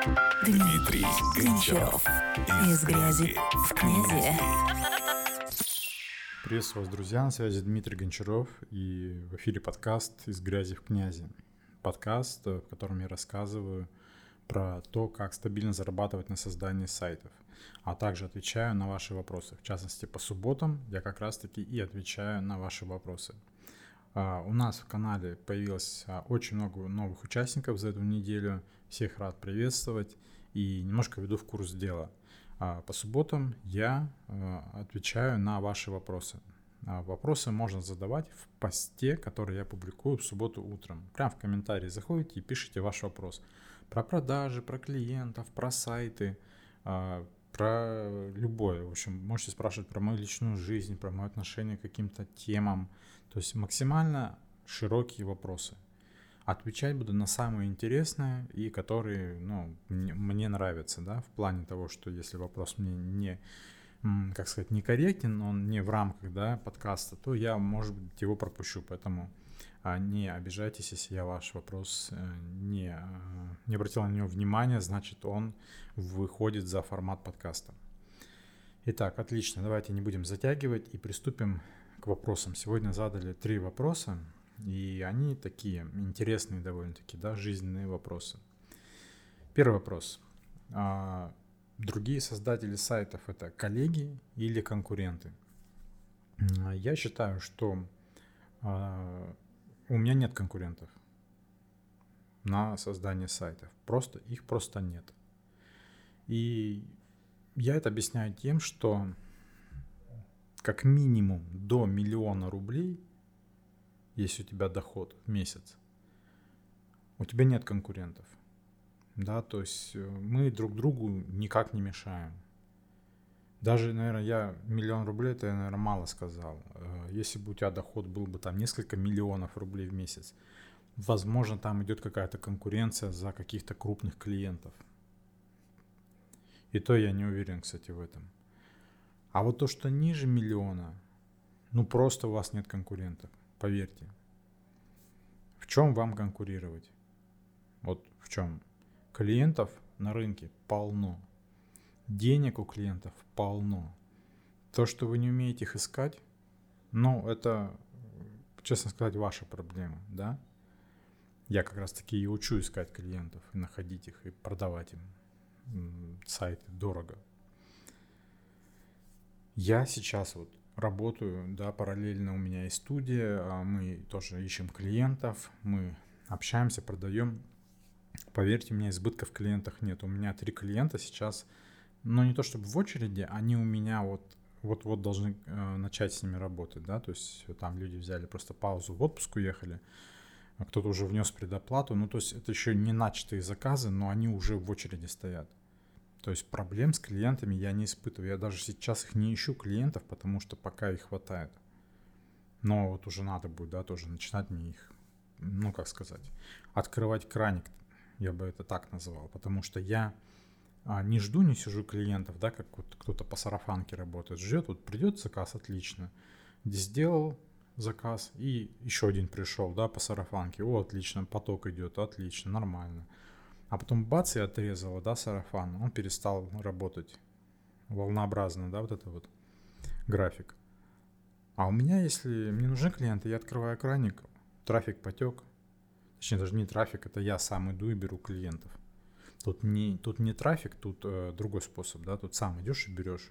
Дмитрий Гончаров. Из грязи в князи. Приветствую вас, друзья, на связи Дмитрий Гончаров и в эфире подкаст «Из грязи в князи». Подкаст, в котором я рассказываю про то, как стабильно зарабатывать на создании сайтов, а также отвечаю на ваши вопросы. В частности, по субботам я как раз-таки и отвечаю на ваши вопросы. А, у нас в канале появилось а, очень много новых участников за эту неделю. Всех рад приветствовать и немножко веду в курс дела. А, по субботам я отвечаю на ваши вопросы. Вопросы можно задавать в посте, который я публикую в субботу утром. Прям в комментарии заходите и пишите ваш вопрос. Про продажи, про клиентов, про сайты, про любое. В общем, можете спрашивать про мою личную жизнь, про мое отношение к каким-то темам. То есть максимально широкие вопросы. Отвечать буду на самые интересные и которые, ну, мне, мне нравятся, да, в плане того, что если вопрос мне не, как сказать, некорректен, он не в рамках, да, подкаста, то я, может быть, его пропущу, поэтому не обижайтесь, если я ваш вопрос э, не, э, не обратил на него внимания, значит, он выходит за формат подкаста. Итак, отлично, давайте не будем затягивать и приступим к вопросам. Сегодня задали три вопроса, и они такие интересные довольно-таки, да, жизненные вопросы. Первый вопрос. А другие создатели сайтов это коллеги или конкуренты? Я считаю, что а, у меня нет конкурентов на создание сайтов. Просто их просто нет. И я это объясняю тем, что как минимум до миллиона рублей, если у тебя доход в месяц, у тебя нет конкурентов. Да, то есть э, мы друг другу никак не мешаем. Даже, наверное, я миллион рублей, это я, наверное, мало сказал. Э, если бы у тебя доход был бы там несколько миллионов рублей в месяц, возможно, там идет какая-то конкуренция за каких-то крупных клиентов. И то я не уверен, кстати, в этом. А вот то, что ниже миллиона, ну просто у вас нет конкурентов, поверьте. В чем вам конкурировать? Вот в чем? Клиентов на рынке полно. Денег у клиентов полно. То, что вы не умеете их искать, ну, это, честно сказать, ваша проблема, да? Я как раз таки и учу искать клиентов, и находить их, и продавать им сайты дорого. Я сейчас вот работаю, да, параллельно у меня есть студия, а мы тоже ищем клиентов, мы общаемся, продаем. Поверьте мне, избытков в клиентах нет. У меня три клиента сейчас, но не то чтобы в очереди, они у меня вот вот-вот должны э, начать с ними работать, да, то есть там люди взяли просто паузу, в отпуск уехали, а кто-то уже внес предоплату, ну то есть это еще не начатые заказы, но они уже в очереди стоят. То есть проблем с клиентами я не испытываю. Я даже сейчас их не ищу клиентов, потому что пока их хватает. Но вот уже надо будет, да, тоже начинать мне их, ну как сказать, открывать краник, я бы это так называл, потому что я а, не жду, не сижу клиентов, да, как вот кто-то по сарафанке работает, ждет, вот придет заказ, отлично, сделал заказ и еще один пришел, да, по сарафанке, о, отлично, поток идет, отлично, нормально. А потом бац, и отрезало, да, сарафан. Он перестал работать волнообразно, да, вот это вот график. А у меня, если мне нужны клиенты, я открываю краник, трафик потек. Точнее, даже не трафик, это я сам иду и беру клиентов. Тут не, тут не трафик, тут э, другой способ, да, тут сам идешь и берешь.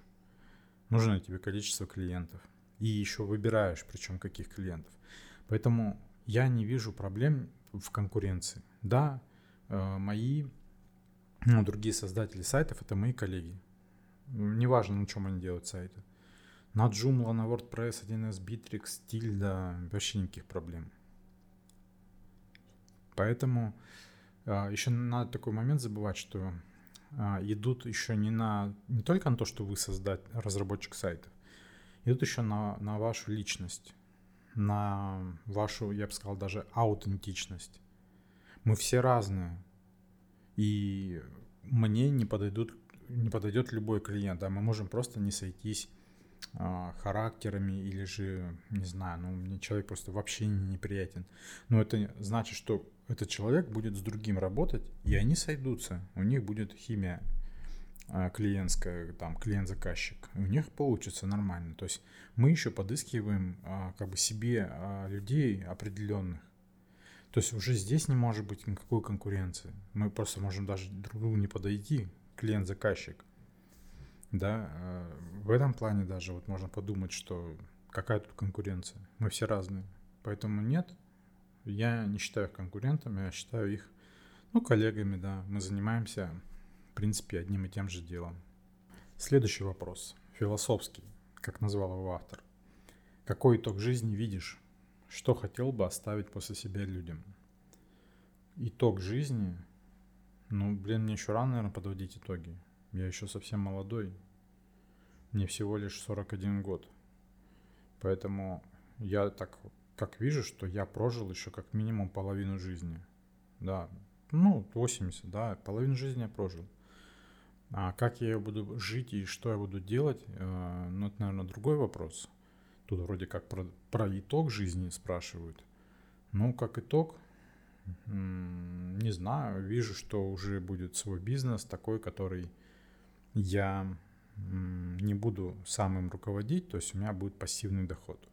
Нужно тебе количество клиентов. И еще выбираешь, причем каких клиентов. Поэтому я не вижу проблем в конкуренции. Да, Э, мои ну, другие создатели сайтов это мои коллеги. Неважно, на чем они делают сайты. На Joomla, на WordPress, 1С, Bittrex, Tilda, вообще никаких проблем. Поэтому еще надо такой момент забывать, что э, идут еще не на не только на то, что вы создать разработчик сайтов, идут еще на, на вашу личность, на вашу, я бы сказал, даже аутентичность. Мы все разные. И мне не подойдут не подойдет любой клиент, а мы можем просто не сойтись а, характерами или же, не знаю, ну, мне человек просто вообще не неприятен. Но это значит, что этот человек будет с другим работать, и они сойдутся. У них будет химия а, клиентская, там, клиент-заказчик. У них получится нормально. То есть мы еще подыскиваем а, как бы себе а, людей определенных. То есть уже здесь не может быть никакой конкуренции. Мы просто можем даже друг другу не подойти, клиент-заказчик. Да, в этом плане даже вот можно подумать, что какая тут конкуренция. Мы все разные. Поэтому нет, я не считаю их конкурентами, я считаю их, ну, коллегами, да. Мы занимаемся, в принципе, одним и тем же делом. Следующий вопрос, философский, как назвал его автор. Какой итог жизни видишь? Что хотел бы оставить после себя людям? Итог жизни? Ну, блин, мне еще рано, наверное, подводить итоги. Я еще совсем молодой. Мне всего лишь 41 год. Поэтому я так как вижу, что я прожил еще как минимум половину жизни. Да, ну, 80, да, половину жизни я прожил. А как я буду жить и что я буду делать, э, ну, это, наверное, другой вопрос. Тут вроде как про, про итог жизни спрашивают. Ну, как итог, не знаю, вижу, что уже будет свой бизнес такой, который я не буду самым руководить, то есть у меня будет пассивный доход.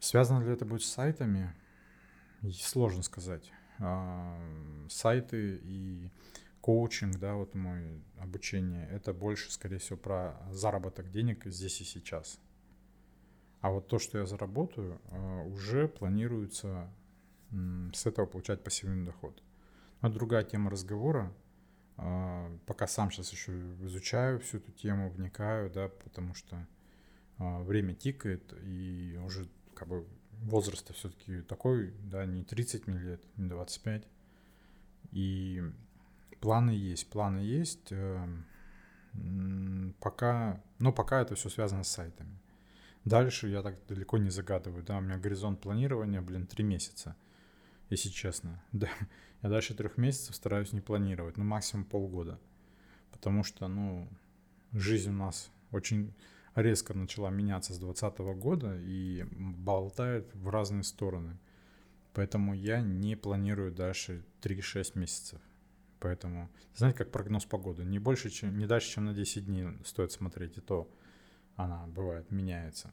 Связано ли это будет с сайтами? Сложно сказать. А, сайты и коучинг, да, вот мой обучение, это больше, скорее всего, про заработок денег здесь и сейчас. А вот то, что я заработаю, а, уже планируется с этого получать пассивный доход. Но другая тема разговора. А, пока сам сейчас еще изучаю всю эту тему, вникаю, да, потому что время тикает, и уже как бы возраст все-таки такой, да, не 30 мне лет, не 25. И планы есть, планы есть. Э, пока, но пока это все связано с сайтами. Дальше я так далеко не загадываю, да, у меня горизонт планирования, блин, три месяца, если честно. Да, я дальше трех месяцев стараюсь не планировать, ну максимум полгода, потому что, ну, жизнь у нас очень резко начала меняться с 2020 года и болтает в разные стороны. Поэтому я не планирую дальше 3-6 месяцев. Поэтому, знаете, как прогноз погоды, не больше, чем, не дальше, чем на 10 дней стоит смотреть, и то она бывает, меняется.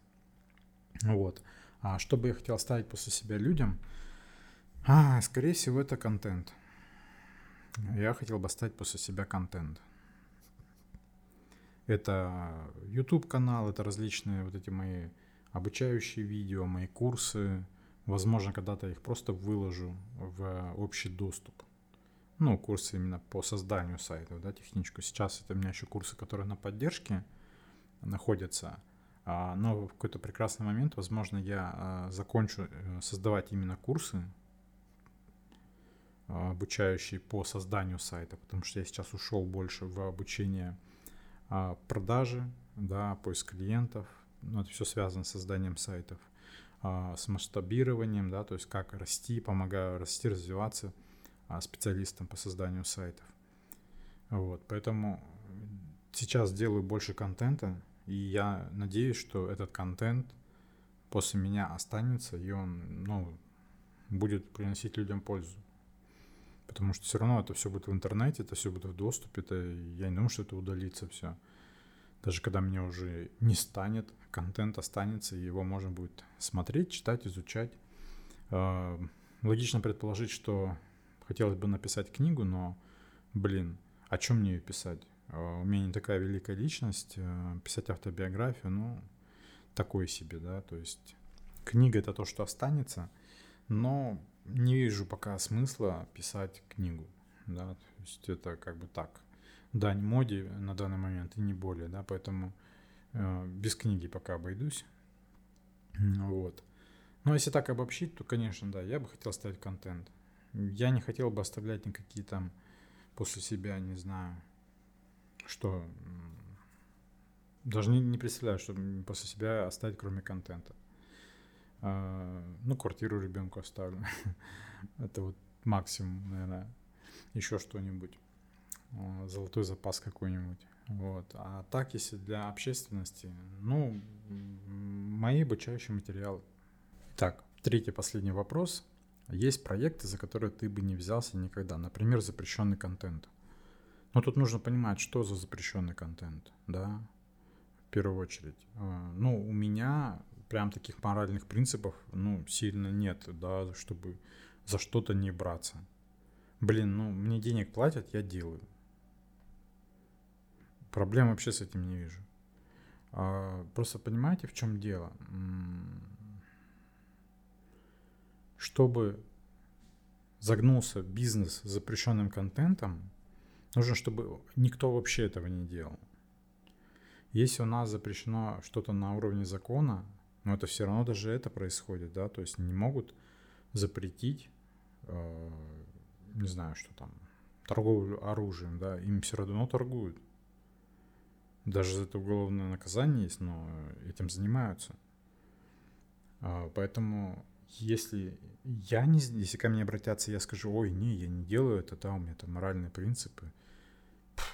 Вот. А что бы я хотел оставить после себя людям? А, скорее всего, это контент. Я хотел бы оставить после себя контент. Это YouTube канал, это различные вот эти мои обучающие видео, мои курсы. Возможно, когда-то их просто выложу в общий доступ. Ну, курсы именно по созданию сайтов, да, техничку. Сейчас это у меня еще курсы, которые на поддержке находятся. А, но в какой-то прекрасный момент, возможно, я а, закончу э, создавать именно курсы, а, обучающие по созданию сайта, потому что я сейчас ушел больше в обучение продажи, да, поиск клиентов, ну, это все связано с созданием сайтов, а, с масштабированием, да, то есть как расти, помогаю расти, развиваться а, специалистам по созданию сайтов. Вот, поэтому сейчас делаю больше контента, и я надеюсь, что этот контент после меня останется, и он, ну, будет приносить людям пользу. Потому что все равно это все будет в интернете, это все будет в доступе, это, я не думаю, что это удалится все. Даже когда меня уже не станет, контент останется, и его можно будет смотреть, читать, изучать. А, логично предположить, что хотелось бы написать книгу, но, блин, о чем мне ее писать? А, у меня не такая великая личность, а, писать автобиографию, ну, такое себе, да, то есть книга это то, что останется, но не вижу пока смысла писать книгу, да, то есть это как бы так, дань моде на данный момент и не более, да, поэтому э, без книги пока обойдусь, вот. Но если так обобщить, то, конечно, да, я бы хотел ставить контент. Я не хотел бы оставлять никакие там после себя, не знаю, что даже не, не представляю, что после себя оставить, кроме контента. А, ну, квартиру ребенку оставлю. Это вот максимум, наверное. Еще что-нибудь. А, золотой запас какой-нибудь. Вот. А так, если для общественности, ну, мои обучающие материалы. Так, третий последний вопрос. Есть проекты, за которые ты бы не взялся никогда. Например, запрещенный контент. Но тут нужно понимать, что за запрещенный контент, да, в первую очередь. А, ну, у меня прям таких моральных принципов, ну, сильно нет, да, чтобы за что-то не браться. Блин, ну, мне денег платят, я делаю. Проблем вообще с этим не вижу. А, просто понимаете, в чем дело? Чтобы загнулся бизнес с запрещенным контентом, нужно, чтобы никто вообще этого не делал. Если у нас запрещено что-то на уровне закона, но это все равно даже это происходит, да, то есть не могут запретить, э, не знаю, что там, торговлю оружием, да, им все равно торгуют. Даже за это уголовное наказание есть, но этим занимаются. А, поэтому если я не, если ко мне обратятся, я скажу, ой, не, я не делаю это, да, у меня там моральные принципы.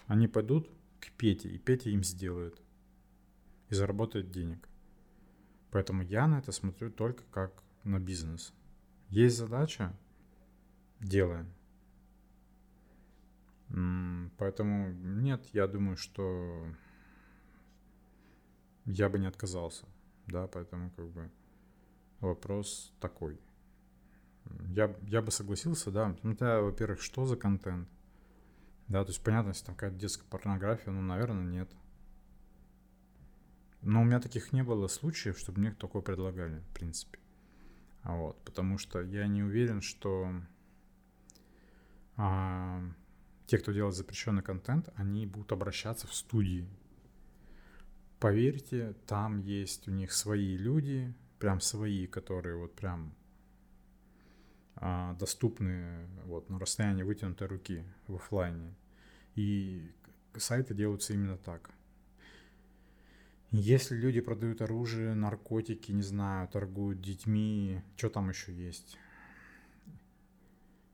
Они пойдут к Пете, и Петя им сделает. И заработает денег. Поэтому я на это смотрю только как на бизнес. Есть задача, делаем. Поэтому нет, я думаю, что я бы не отказался. Да, поэтому как бы вопрос такой. Я, я бы согласился, да. Смотря, во-первых, что за контент. Да, то есть понятно, если там какая-то детская порнография, ну, наверное, нет. Но у меня таких не было случаев, чтобы мне такое предлагали, в принципе. А вот, потому что я не уверен, что а, те, кто делает запрещенный контент, они будут обращаться в студии. Поверьте, там есть у них свои люди, прям свои, которые вот прям а, доступны вот на расстоянии вытянутой руки в офлайне. И сайты делаются именно так. Если люди продают оружие, наркотики, не знаю, торгуют детьми, что там еще есть?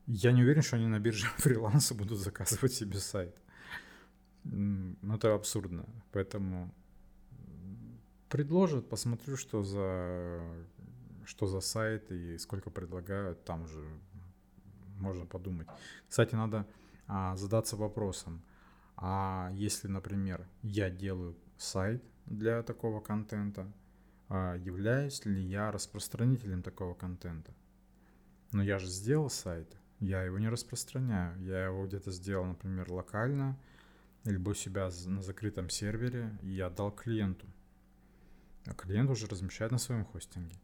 Я не уверен, что они на бирже фриланса будут заказывать себе сайт. Ну, это абсурдно. Поэтому предложат, посмотрю, что за, что за сайт и сколько предлагают, там уже можно подумать. Кстати, надо а, задаться вопросом, а если, например, я делаю сайт для такого контента, а являюсь ли я распространителем такого контента? Но я же сделал сайт, я его не распространяю, я его где-то сделал, например, локально, либо у себя на закрытом сервере и отдал клиенту а клиент уже размещает на своем хостинге.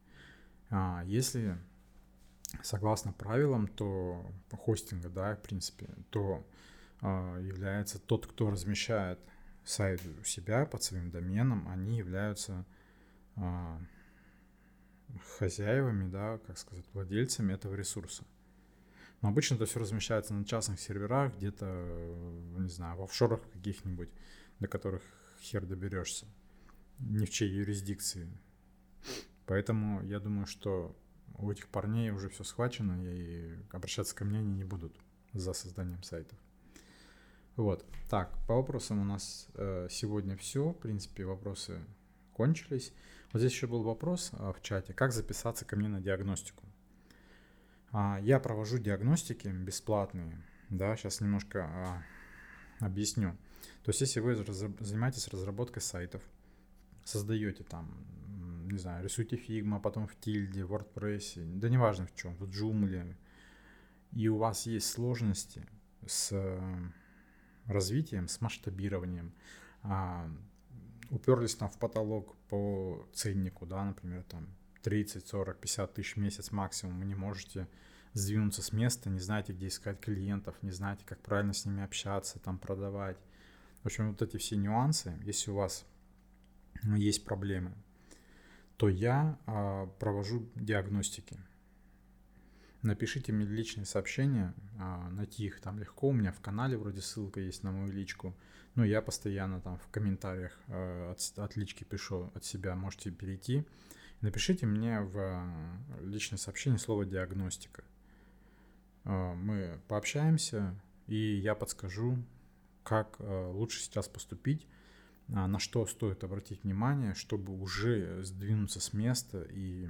А если согласно правилам, то хостинга, да, в принципе, то а, является тот, кто размещает сайт у себя под своим доменом, они являются а, хозяевами, да, как сказать, владельцами этого ресурса. Но обычно это все размещается на частных серверах, где-то, не знаю, в офшорах каких-нибудь, до которых хер доберешься ни в чьей юрисдикции. Поэтому я думаю, что у этих парней уже все схвачено, и обращаться ко мне они не будут за созданием сайтов. Вот. Так, по вопросам у нас э, сегодня все. В принципе, вопросы кончились. Вот здесь еще был вопрос э, в чате, как записаться ко мне на диагностику. А, я провожу диагностики бесплатные. Да, сейчас немножко а, объясню. То есть, если вы занимаетесь разработкой сайтов, создаете там, не знаю, рисуете Figma, потом в тильде, в WordPress, да неважно в чем, в Joomla, и у вас есть сложности с развитием, с масштабированием, а, уперлись там в потолок по ценнику, да, например, там 30, 40, 50 тысяч в месяц максимум, вы не можете сдвинуться с места, не знаете, где искать клиентов, не знаете, как правильно с ними общаться, там продавать. В общем, вот эти все нюансы, если у вас есть проблемы, то я а, провожу диагностики. Напишите мне личные сообщения, а, найти их там легко. У меня в канале вроде ссылка есть на мою личку. Ну, я постоянно там в комментариях а, от, от лички пишу от себя, можете перейти. Напишите мне в а, личное сообщение слово диагностика. Мы пообщаемся, и я подскажу, как лучше сейчас поступить на что стоит обратить внимание, чтобы уже сдвинуться с места и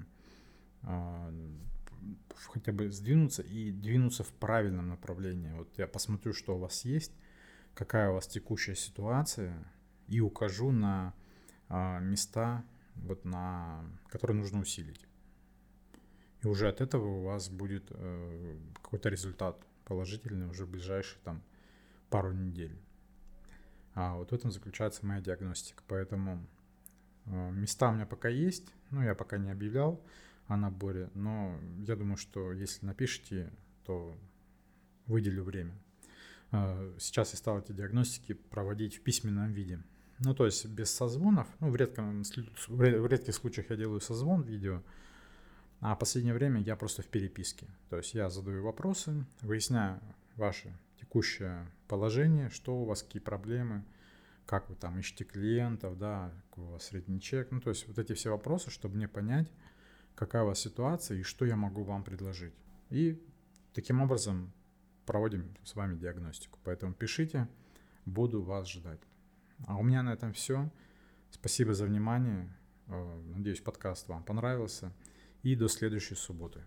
хотя бы сдвинуться и двинуться в правильном направлении. Вот я посмотрю, что у вас есть, какая у вас текущая ситуация, и укажу на а, места, вот на, которые нужно усилить. И уже от этого у вас будет э, какой-то результат положительный уже в ближайшие там пару недель. А вот в этом заключается моя диагностика. Поэтому э, места у меня пока есть, ну я пока не объявлял о наборе, но я думаю, что если напишите, то выделю время. Э, сейчас я стал эти диагностики проводить в письменном виде. Ну, то есть без созвонов. Ну, в, редком, в редких случаях я делаю созвон видео, а в последнее время я просто в переписке. То есть я задаю вопросы, выясняю ваше текущее положение, что у вас, какие проблемы, как вы там ищете клиентов, да, какой у вас средний чек. Ну, то есть вот эти все вопросы, чтобы мне понять, какая у вас ситуация и что я могу вам предложить. И таким образом проводим с вами диагностику. Поэтому пишите, буду вас ждать. А у меня на этом все. Спасибо за внимание. Э, надеюсь, подкаст вам понравился. И до следующей субботы.